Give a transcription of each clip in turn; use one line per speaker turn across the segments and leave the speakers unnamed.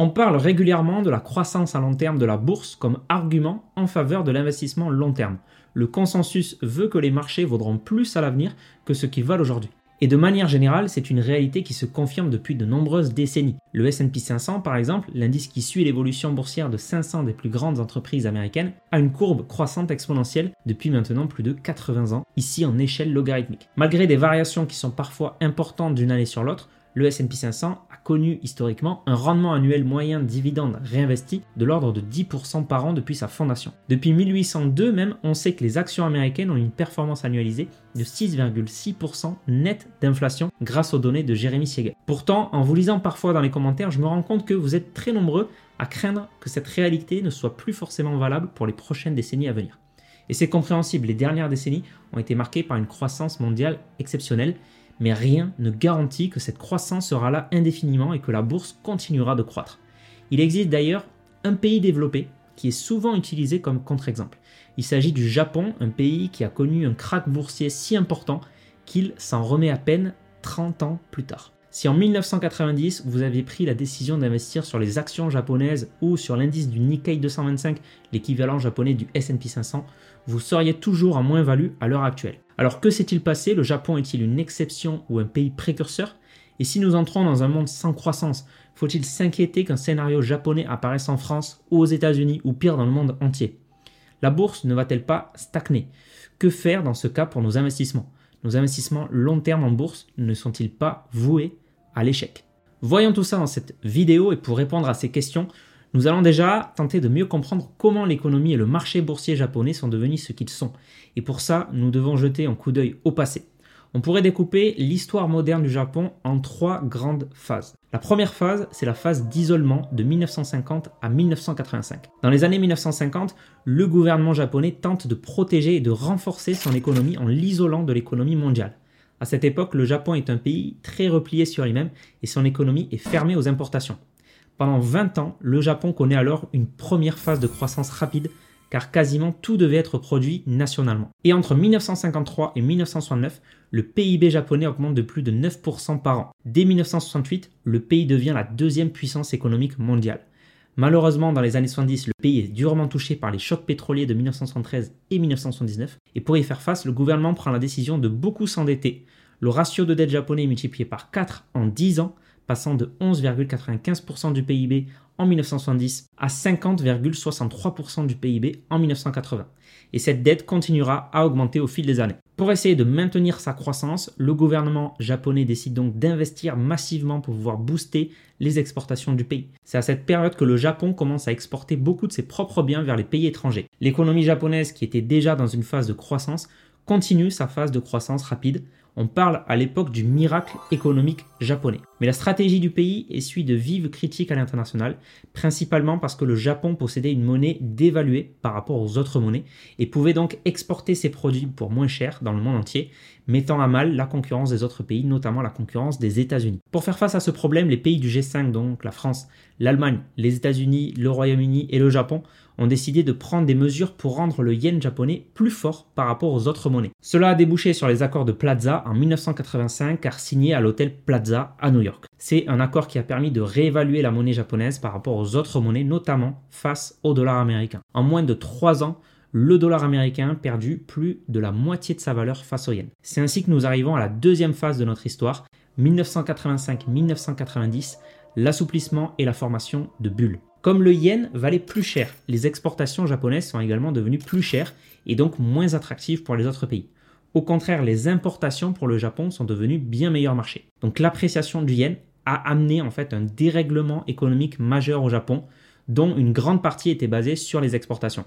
On parle régulièrement de la croissance à long terme de la bourse comme argument en faveur de l'investissement long terme. Le consensus veut que les marchés vaudront plus à l'avenir que ce qu'ils valent aujourd'hui. Et de manière générale, c'est une réalité qui se confirme depuis de nombreuses décennies. Le SP 500, par exemple, l'indice qui suit l'évolution boursière de 500 des plus grandes entreprises américaines, a une courbe croissante exponentielle depuis maintenant plus de 80 ans, ici en échelle logarithmique. Malgré des variations qui sont parfois importantes d'une année sur l'autre, le S&P 500 a historiquement un rendement annuel moyen de dividendes réinvestis de l'ordre de 10% par an depuis sa fondation. Depuis 1802 même, on sait que les actions américaines ont une performance annualisée de 6,6% net d'inflation grâce aux données de Jeremy Siegel. Pourtant, en vous lisant parfois dans les commentaires, je me rends compte que vous êtes très nombreux à craindre que cette réalité ne soit plus forcément valable pour les prochaines décennies à venir. Et c'est compréhensible, les dernières décennies ont été marquées par une croissance mondiale exceptionnelle mais rien ne garantit que cette croissance sera là indéfiniment et que la bourse continuera de croître. Il existe d'ailleurs un pays développé qui est souvent utilisé comme contre-exemple. Il s'agit du Japon, un pays qui a connu un krach boursier si important qu'il s'en remet à peine 30 ans plus tard. Si en 1990 vous aviez pris la décision d'investir sur les actions japonaises ou sur l'indice du Nikkei 225, l'équivalent japonais du S&P 500, vous seriez toujours en moins-value à l'heure actuelle. Alors que s'est-il passé? Le Japon est-il une exception ou un pays précurseur? Et si nous entrons dans un monde sans croissance, faut-il s'inquiéter qu'un scénario japonais apparaisse en France ou aux États-Unis ou pire dans le monde entier? La bourse ne va-t-elle pas stagner? Que faire dans ce cas pour nos investissements? Nos investissements long terme en bourse ne sont-ils pas voués à l'échec? Voyons tout ça dans cette vidéo et pour répondre à ces questions, nous allons déjà tenter de mieux comprendre comment l'économie et le marché boursier japonais sont devenus ce qu'ils sont. Et pour ça, nous devons jeter un coup d'œil au passé. On pourrait découper l'histoire moderne du Japon en trois grandes phases. La première phase, c'est la phase d'isolement de 1950 à 1985. Dans les années 1950, le gouvernement japonais tente de protéger et de renforcer son économie en l'isolant de l'économie mondiale. À cette époque, le Japon est un pays très replié sur lui-même et son économie est fermée aux importations. Pendant 20 ans, le Japon connaît alors une première phase de croissance rapide car quasiment tout devait être produit nationalement. Et entre 1953 et 1969, le PIB japonais augmente de plus de 9% par an. Dès 1968, le pays devient la deuxième puissance économique mondiale. Malheureusement, dans les années 70, le pays est durement touché par les chocs pétroliers de 1973 et 1979, et pour y faire face, le gouvernement prend la décision de beaucoup s'endetter. Le ratio de dette japonais est multiplié par 4 en 10 ans, passant de 11,95% du PIB en 1970 à 50,63% du PIB en 1980. Et cette dette continuera à augmenter au fil des années. Pour essayer de maintenir sa croissance, le gouvernement japonais décide donc d'investir massivement pour pouvoir booster les exportations du pays. C'est à cette période que le Japon commence à exporter beaucoup de ses propres biens vers les pays étrangers. L'économie japonaise, qui était déjà dans une phase de croissance, continue sa phase de croissance rapide on parle à l'époque du miracle économique japonais. Mais la stratégie du pays essuie de vives critiques à l'international, principalement parce que le Japon possédait une monnaie dévaluée par rapport aux autres monnaies et pouvait donc exporter ses produits pour moins cher dans le monde entier, mettant à mal la concurrence des autres pays, notamment la concurrence des États-Unis. Pour faire face à ce problème, les pays du G5, donc la France, l'Allemagne, les États-Unis, le Royaume-Uni et le Japon, ont décidé de prendre des mesures pour rendre le yen japonais plus fort par rapport aux autres monnaies. Cela a débouché sur les accords de Plaza en 1985 car signé à l'hôtel Plaza à New York. C'est un accord qui a permis de réévaluer la monnaie japonaise par rapport aux autres monnaies, notamment face au dollar américain. En moins de 3 ans, le dollar américain a perdu plus de la moitié de sa valeur face au yen. C'est ainsi que nous arrivons à la deuxième phase de notre histoire, 1985-1990, l'assouplissement et la formation de bulles. Comme le yen valait plus cher, les exportations japonaises sont également devenues plus chères et donc moins attractives pour les autres pays. Au contraire, les importations pour le Japon sont devenues bien meilleur marché. Donc l'appréciation du yen a amené en fait un dérèglement économique majeur au Japon, dont une grande partie était basée sur les exportations.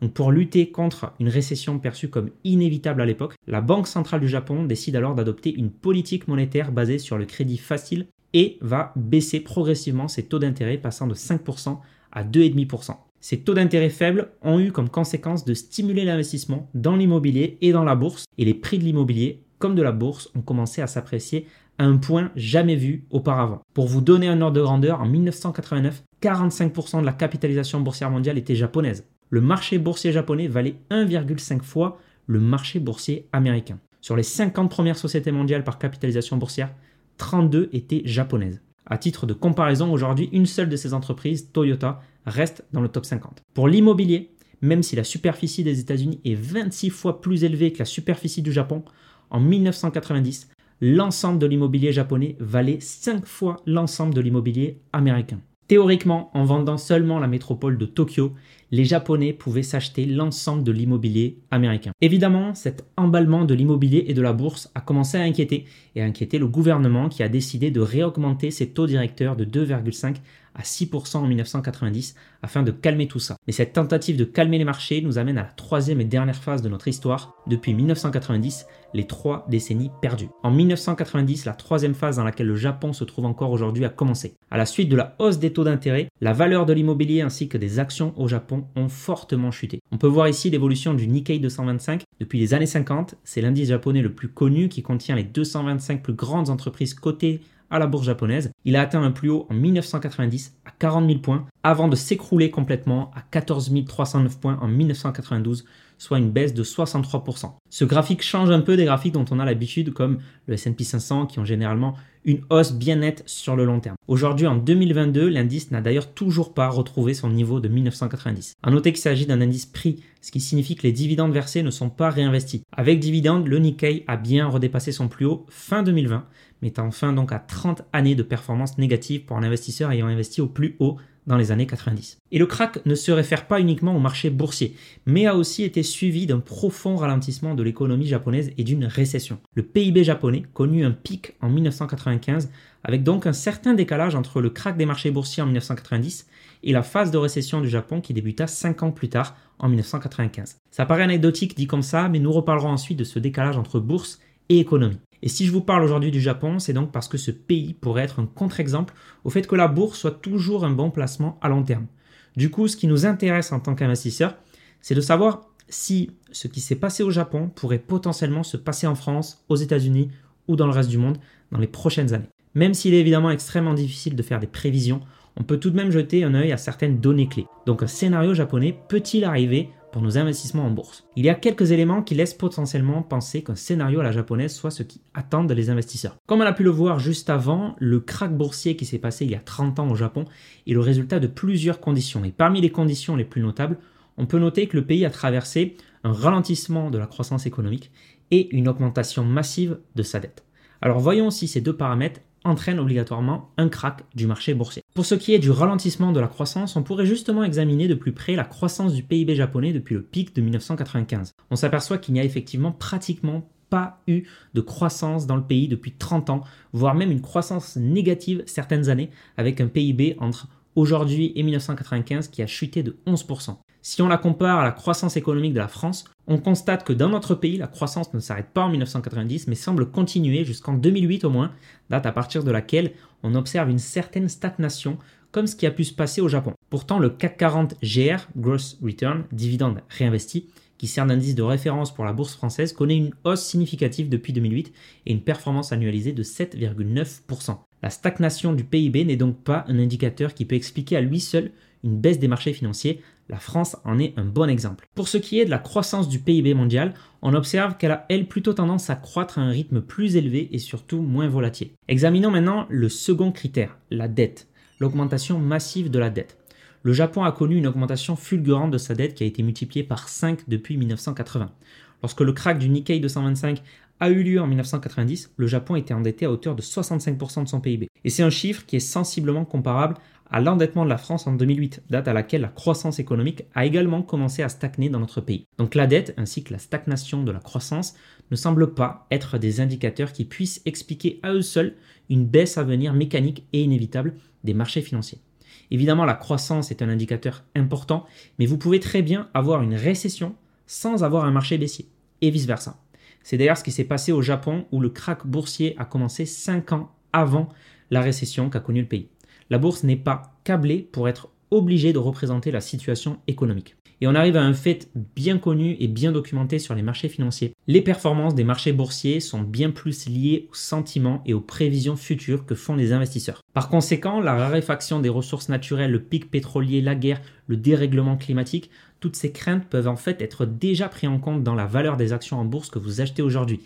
Donc pour lutter contre une récession perçue comme inévitable à l'époque, la Banque centrale du Japon décide alors d'adopter une politique monétaire basée sur le crédit facile et va baisser progressivement ses taux d'intérêt passant de 5% à 2,5%. Ces taux d'intérêt faibles ont eu comme conséquence de stimuler l'investissement dans l'immobilier et dans la bourse et les prix de l'immobilier comme de la bourse ont commencé à s'apprécier à un point jamais vu auparavant. Pour vous donner un ordre de grandeur, en 1989, 45% de la capitalisation boursière mondiale était japonaise. Le marché boursier japonais valait 1,5 fois le marché boursier américain. Sur les 50 premières sociétés mondiales par capitalisation boursière, 32 étaient japonaises. À titre de comparaison, aujourd'hui, une seule de ces entreprises, Toyota, reste dans le top 50. Pour l'immobilier, même si la superficie des États-Unis est 26 fois plus élevée que la superficie du Japon, en 1990, l'ensemble de l'immobilier japonais valait 5 fois l'ensemble de l'immobilier américain. Théoriquement, en vendant seulement la métropole de Tokyo, les Japonais pouvaient s'acheter l'ensemble de l'immobilier américain. Évidemment, cet emballement de l'immobilier et de la bourse a commencé à inquiéter et à inquiéter le gouvernement qui a décidé de réaugmenter ses taux directeurs de 2,5 à 6% en 1990 afin de calmer tout ça. Mais cette tentative de calmer les marchés nous amène à la troisième et dernière phase de notre histoire. Depuis 1990, les trois décennies perdues. En 1990, la troisième phase dans laquelle le Japon se trouve encore aujourd'hui a commencé. À la suite de la hausse des taux d'intérêt, la valeur de l'immobilier ainsi que des actions au Japon ont fortement chuté. On peut voir ici l'évolution du Nikkei 225 depuis les années 50. C'est l'indice japonais le plus connu qui contient les 225 plus grandes entreprises cotées à la bourse japonaise. Il a atteint un plus haut en 1990 à 40 000 points avant de s'écrouler complètement à 14 309 points en 1992 soit une baisse de 63%. Ce graphique change un peu des graphiques dont on a l'habitude comme le S&P 500 qui ont généralement une hausse bien nette sur le long terme. Aujourd'hui en 2022, l'indice n'a d'ailleurs toujours pas retrouvé son niveau de 1990. À noter qu'il s'agit d'un indice prix, ce qui signifie que les dividendes versés ne sont pas réinvestis. Avec dividendes, le Nikkei a bien redépassé son plus haut fin 2020 mettant fin donc à 30 années de performance négative pour un investisseur ayant investi au plus haut dans les années 90. Et le crack ne se réfère pas uniquement au marché boursier, mais a aussi été suivi d'un profond ralentissement de l'économie japonaise et d'une récession. Le PIB japonais connut un pic en 1995, avec donc un certain décalage entre le crack des marchés boursiers en 1990 et la phase de récession du Japon qui débuta 5 ans plus tard, en 1995. Ça paraît anecdotique dit comme ça, mais nous reparlerons ensuite de ce décalage entre bourse et économie. Et si je vous parle aujourd'hui du Japon, c'est donc parce que ce pays pourrait être un contre-exemple au fait que la bourse soit toujours un bon placement à long terme. Du coup, ce qui nous intéresse en tant qu'investisseur, c'est de savoir si ce qui s'est passé au Japon pourrait potentiellement se passer en France, aux États-Unis ou dans le reste du monde dans les prochaines années. Même s'il est évidemment extrêmement difficile de faire des prévisions, on peut tout de même jeter un œil à certaines données clés. Donc un scénario japonais peut-il arriver pour nos investissements en bourse. Il y a quelques éléments qui laissent potentiellement penser qu'un scénario à la japonaise soit ce qui attendent les investisseurs. Comme on a pu le voir juste avant, le krach boursier qui s'est passé il y a 30 ans au Japon est le résultat de plusieurs conditions. Et parmi les conditions les plus notables, on peut noter que le pays a traversé un ralentissement de la croissance économique et une augmentation massive de sa dette. Alors voyons si ces deux paramètres entraîne obligatoirement un crack du marché boursier. Pour ce qui est du ralentissement de la croissance, on pourrait justement examiner de plus près la croissance du PIB japonais depuis le pic de 1995. On s'aperçoit qu'il n'y a effectivement pratiquement pas eu de croissance dans le pays depuis 30 ans, voire même une croissance négative certaines années, avec un PIB entre aujourd'hui et 1995 qui a chuté de 11%. Si on la compare à la croissance économique de la France, on constate que dans notre pays, la croissance ne s'arrête pas en 1990, mais semble continuer jusqu'en 2008 au moins, date à partir de laquelle on observe une certaine stagnation, comme ce qui a pu se passer au Japon. Pourtant, le CAC 40 GR, Gross Return, dividende réinvesti, qui sert d'indice de référence pour la bourse française, connaît une hausse significative depuis 2008 et une performance annualisée de 7,9%. La stagnation du PIB n'est donc pas un indicateur qui peut expliquer à lui seul une baisse des marchés financiers, la France en est un bon exemple. Pour ce qui est de la croissance du PIB mondial, on observe qu'elle a, elle, plutôt tendance à croître à un rythme plus élevé et surtout moins volatile. Examinons maintenant le second critère, la dette, l'augmentation massive de la dette. Le Japon a connu une augmentation fulgurante de sa dette qui a été multipliée par 5 depuis 1980. Lorsque le crack du Nikkei 225 a eu lieu en 1990, le Japon était endetté à hauteur de 65% de son PIB. Et c'est un chiffre qui est sensiblement comparable à l'endettement de la France en 2008, date à laquelle la croissance économique a également commencé à stagner dans notre pays. Donc la dette ainsi que la stagnation de la croissance ne semblent pas être des indicateurs qui puissent expliquer à eux seuls une baisse à venir mécanique et inévitable des marchés financiers. Évidemment, la croissance est un indicateur important, mais vous pouvez très bien avoir une récession sans avoir un marché baissier, et vice-versa. C'est d'ailleurs ce qui s'est passé au Japon où le krach boursier a commencé 5 ans avant la récession qu'a connue le pays la bourse n'est pas câblée pour être obligée de représenter la situation économique. Et on arrive à un fait bien connu et bien documenté sur les marchés financiers. Les performances des marchés boursiers sont bien plus liées aux sentiments et aux prévisions futures que font les investisseurs. Par conséquent, la raréfaction des ressources naturelles, le pic pétrolier, la guerre, le dérèglement climatique, toutes ces craintes peuvent en fait être déjà prises en compte dans la valeur des actions en bourse que vous achetez aujourd'hui.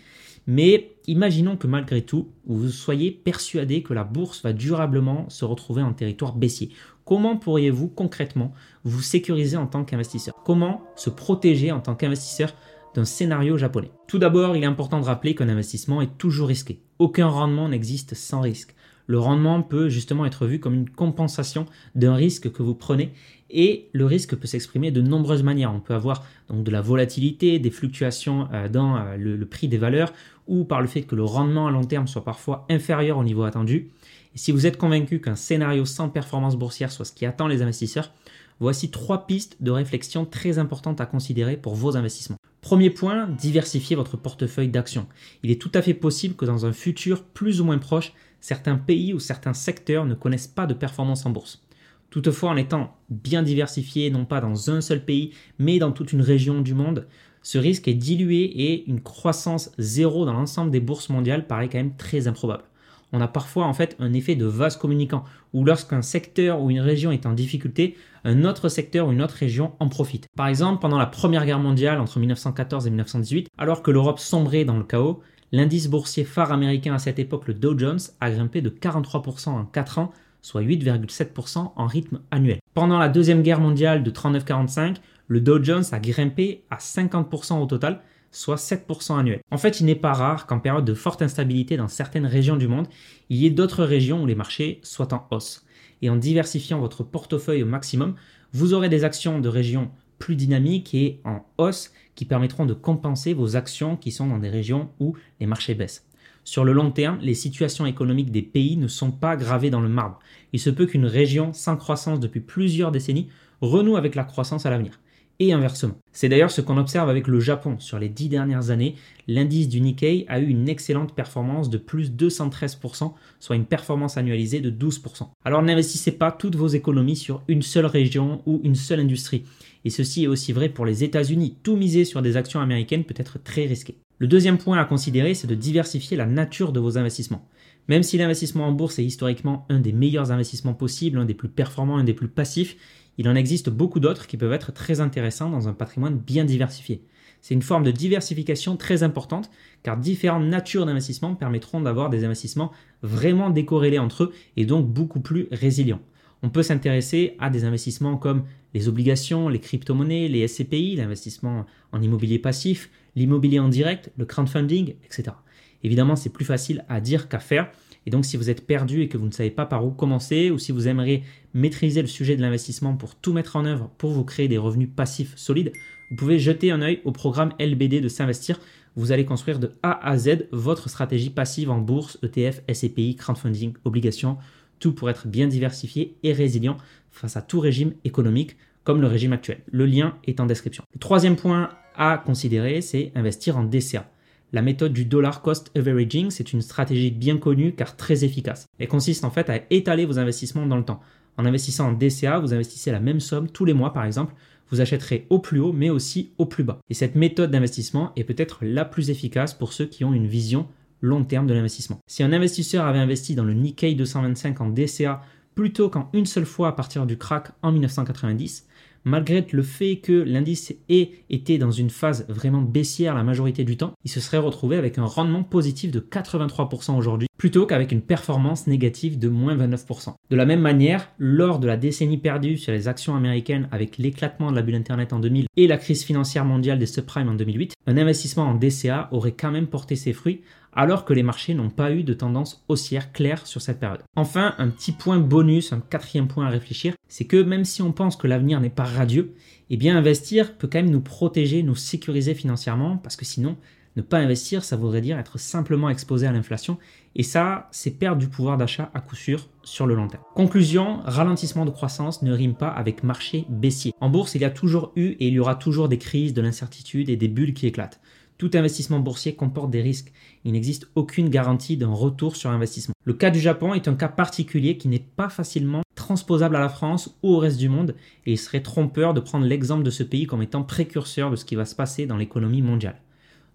Mais imaginons que malgré tout, vous soyez persuadé que la bourse va durablement se retrouver en territoire baissier. Comment pourriez-vous concrètement vous sécuriser en tant qu'investisseur? Comment se protéger en tant qu'investisseur d'un scénario japonais? Tout d'abord, il est important de rappeler qu'un investissement est toujours risqué. Aucun rendement n'existe sans risque. Le rendement peut justement être vu comme une compensation d'un risque que vous prenez et le risque peut s'exprimer de nombreuses manières. On peut avoir donc de la volatilité, des fluctuations euh, dans euh, le, prix des valeurs ou par le fait que le rendement à long terme soit parfois inférieur au niveau attendu. Et si vous êtes convaincu qu'un scénario sans performance boursière soit ce qui attend les investisseurs, voici trois pistes de réflexion très importantes à considérer pour vos investissements. Premier point, diversifier votre portefeuille d'actions. Il est tout à fait possible que dans un futur plus ou moins proche, certains pays ou certains secteurs ne connaissent pas de performance en bourse. Toutefois, en étant bien diversifié, non pas dans un seul pays, mais dans toute une région du monde, ce risque est dilué et une croissance zéro dans l'ensemble des bourses mondiales paraît quand même très improbable. On a parfois en fait un effet de vase communicant, où lorsqu'un secteur ou une région est en difficulté, un autre secteur ou une autre région en profite. Par exemple, pendant la Première Guerre mondiale entre 1914 et 1918, alors que l'Europe sombrait dans le chaos, L'indice boursier phare américain à cette époque, le Dow Jones, a grimpé de 43% en 4 ans, soit 8,7% en rythme annuel. Pendant la Deuxième Guerre mondiale de 39-45, le Dow Jones a grimpé à 50% au total, soit 7% annuel. En fait, il n'est pas rare qu'en période de forte instabilité dans certaines régions du monde, il y ait d'autres régions où les marchés soient en hausse. Et en diversifiant votre portefeuille au maximum, vous aurez des actions de régions plus dynamiques et en hausse qui permettront de compenser vos actions qui sont dans des régions où les marchés baissent. Sur le long terme, les situations économiques des pays ne sont pas gravées dans le marbre. Il se peut qu'une région sans croissance depuis plusieurs décennies renoue avec la croissance à l'avenir. Et inversement. C'est d'ailleurs ce qu'on observe avec le Japon. Sur les dix dernières années, l'indice du Nikkei a eu une excellente performance de plus 213%, soit une performance annualisée de 12%. Alors n'investissez pas toutes vos économies sur une seule région ou une seule industrie. Et ceci est aussi vrai pour les États-Unis. Tout miser sur des actions américaines peut être très risqué. Le deuxième point à considérer, c'est de diversifier la nature de vos investissements. Même si l'investissement en bourse est historiquement un des meilleurs investissements possibles, un des plus performants, un des plus passifs, il en existe beaucoup d'autres qui peuvent être très intéressants dans un patrimoine bien diversifié. C'est une forme de diversification très importante car différentes natures d'investissement permettront d'avoir des investissements vraiment décorrélés entre eux et donc beaucoup plus résilients. On peut s'intéresser à des investissements comme les obligations, les crypto-monnaies, les SCPI, l'investissement en immobilier passif, l'immobilier en direct, le crowdfunding, etc. Évidemment, c'est plus facile à dire qu'à faire. Et donc, si vous êtes perdu et que vous ne savez pas par où commencer, ou si vous aimeriez maîtriser le sujet de l'investissement pour tout mettre en œuvre pour vous créer des revenus passifs solides, vous pouvez jeter un œil au programme LBD de S'investir. Vous allez construire de A à Z votre stratégie passive en bourse, ETF, SCPI, crowdfunding, obligations, tout pour être bien diversifié et résilient face à tout régime économique comme le régime actuel. Le lien est en description. Le troisième point à considérer, c'est investir en DCA. La méthode du dollar cost averaging, c'est une stratégie bien connue car très efficace. Elle consiste en fait à étaler vos investissements dans le temps. En investissant en DCA, vous investissez la même somme tous les mois par exemple, vous achèterez au plus haut mais aussi au plus bas. Et cette méthode d'investissement est peut-être la plus efficace pour ceux qui ont une vision long terme de l'investissement. Si un investisseur avait investi dans le Nikkei 225 en DCA plutôt qu'en une seule fois à partir du crack en 1990, malgré le fait que l'indice ait été dans une phase vraiment baissière la majorité du temps, il se serait retrouvé avec un rendement positif de 83% aujourd'hui, plutôt qu'avec une performance négative de moins 29%. De la même manière, lors de la décennie perdue sur les actions américaines avec l'éclatement de la bulle Internet en 2000 et la crise financière mondiale des subprimes en 2008, un investissement en DCA aurait quand même porté ses fruits alors que les marchés n'ont pas eu de tendance haussière claire sur cette période. Enfin, un petit point bonus, un quatrième point à réfléchir, c'est que même si on pense que l'avenir n'est pas radieux, eh bien investir peut quand même nous protéger, nous sécuriser financièrement, parce que sinon, ne pas investir, ça voudrait dire être simplement exposé à l'inflation, et ça, c'est perdre du pouvoir d'achat à coup sûr sur le long terme. Conclusion, ralentissement de croissance ne rime pas avec marché baissier. En bourse, il y a toujours eu et il y aura toujours des crises, de l'incertitude et des bulles qui éclatent. Tout investissement boursier comporte des risques. Il n'existe aucune garantie d'un retour sur investissement. Le cas du Japon est un cas particulier qui n'est pas facilement transposable à la France ou au reste du monde et il serait trompeur de prendre l'exemple de ce pays comme étant précurseur de ce qui va se passer dans l'économie mondiale.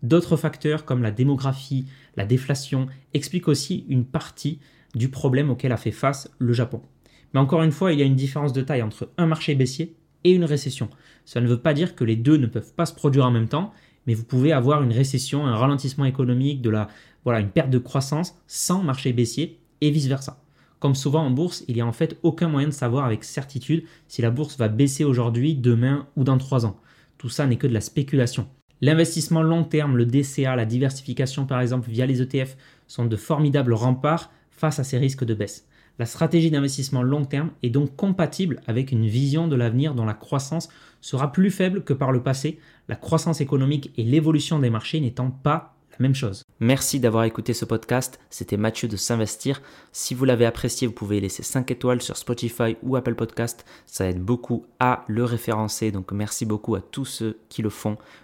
D'autres facteurs comme la démographie, la déflation expliquent aussi une partie du problème auquel a fait face le Japon. Mais encore une fois, il y a une différence de taille entre un marché baissier et une récession. Ça ne veut pas dire que les deux ne peuvent pas se produire en même temps mais vous pouvez avoir une récession, un ralentissement économique, de la, voilà, une perte de croissance sans marché baissier et vice-versa. Comme souvent en bourse, il n'y a en fait aucun moyen de savoir avec certitude si la bourse va baisser aujourd'hui, demain ou dans trois ans. Tout ça n'est que de la spéculation. L'investissement long terme, le DCA, la diversification par exemple via les ETF sont de formidables remparts face à ces risques de baisse. La stratégie d'investissement long terme est donc compatible avec une vision de l'avenir dont la croissance sera plus faible que par le passé, la croissance économique et l'évolution des marchés n'étant pas la même chose.
Merci d'avoir écouté ce podcast, c'était Mathieu de S'investir. Si vous l'avez apprécié, vous pouvez laisser 5 étoiles sur Spotify ou Apple Podcast, ça aide beaucoup à le référencer, donc merci beaucoup à tous ceux qui le font.